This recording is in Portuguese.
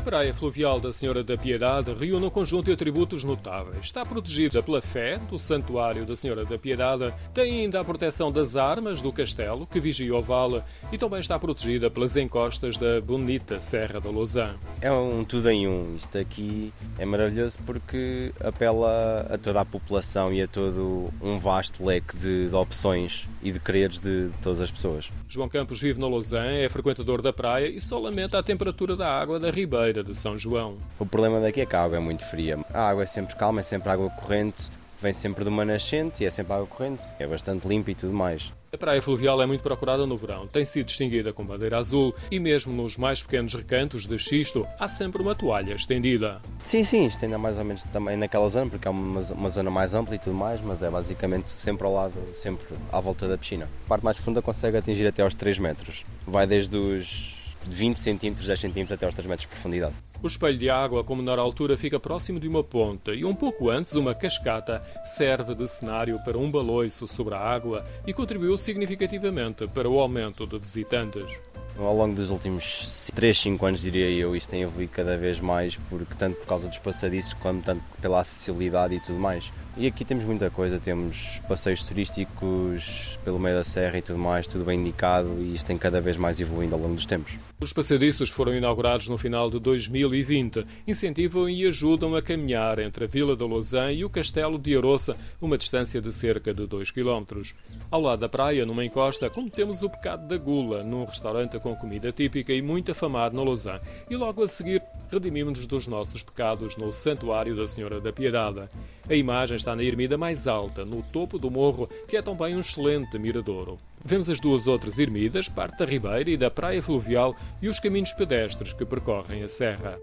praia fluvial da Senhora da Piedade reúne um conjunto de atributos notáveis. Está protegida pela fé do Santuário da Senhora da Piedade, tem ainda a proteção das armas do castelo, que vigia o vale, e também está protegida pelas encostas da bonita Serra da Lausanne. É um tudo em um. Isto aqui é maravilhoso porque apela a toda a população e a todo um vasto leque de, de opções e de quereres de, de todas as pessoas. João Campos vive na Lausanne, é frequentador da praia e só lamenta a temperatura da água da ribeira de São João. O problema daqui é que a água é muito fria. A água é sempre calma, é sempre água corrente, vem sempre de uma nascente e é sempre água corrente. É bastante limpa e tudo mais. A praia fluvial é muito procurada no verão, tem sido distinguida com bandeira azul e mesmo nos mais pequenos recantos de xisto há sempre uma toalha estendida. Sim, sim, isto ainda mais ou menos também naquela zona, porque é uma, uma zona mais ampla e tudo mais, mas é basicamente sempre ao lado, sempre à volta da piscina. A parte mais funda consegue atingir até aos 3 metros. Vai desde os 20 centímetros, 10 centímetros até aos 3 metros de profundidade. O espelho de água, com menor altura, fica próximo de uma ponta e um pouco antes uma cascata serve de cenário para um baloiço sobre a água e contribuiu significativamente para o aumento de visitantes. Ao longo dos últimos 3, 5 anos, diria eu, isto tem evoluído cada vez mais, porque, tanto por causa dos passadiços, como tanto pela acessibilidade e tudo mais. E aqui temos muita coisa, temos passeios turísticos pelo meio da serra e tudo mais, tudo bem indicado e isto tem cada vez mais evoluindo ao longo dos tempos. Os passadiços foram inaugurados no final de 2020, incentivam e ajudam a caminhar entre a Vila da Lausanne e o Castelo de Aroça, uma distância de cerca de 2 km. Ao lado da praia, numa encosta, temos o Pecado da Gula, num restaurante com comida típica e muito afamado na Lausanne, e logo a seguir redimimos-nos dos nossos pecados no Santuário da Senhora da Piedade. A imagem está na ermida mais alta, no topo do morro, que é também um excelente miradouro. Vemos as duas outras ermidas, parte da Ribeira e da Praia Fluvial e os caminhos pedestres que percorrem a serra.